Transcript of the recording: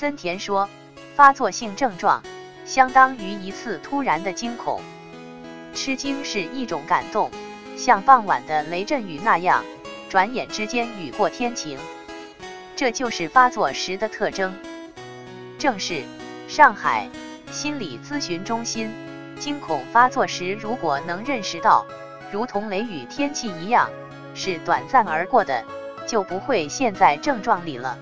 森田说发作性症状相当于一次突然的惊恐。吃惊是一种感动像傍晚的雷阵雨那样转眼之间雨过天晴。这就是发作时的特征。正是上海心理咨询中心惊恐发作时如果能认识到如同雷雨天气一样是短暂而过的就不会陷在症状里了。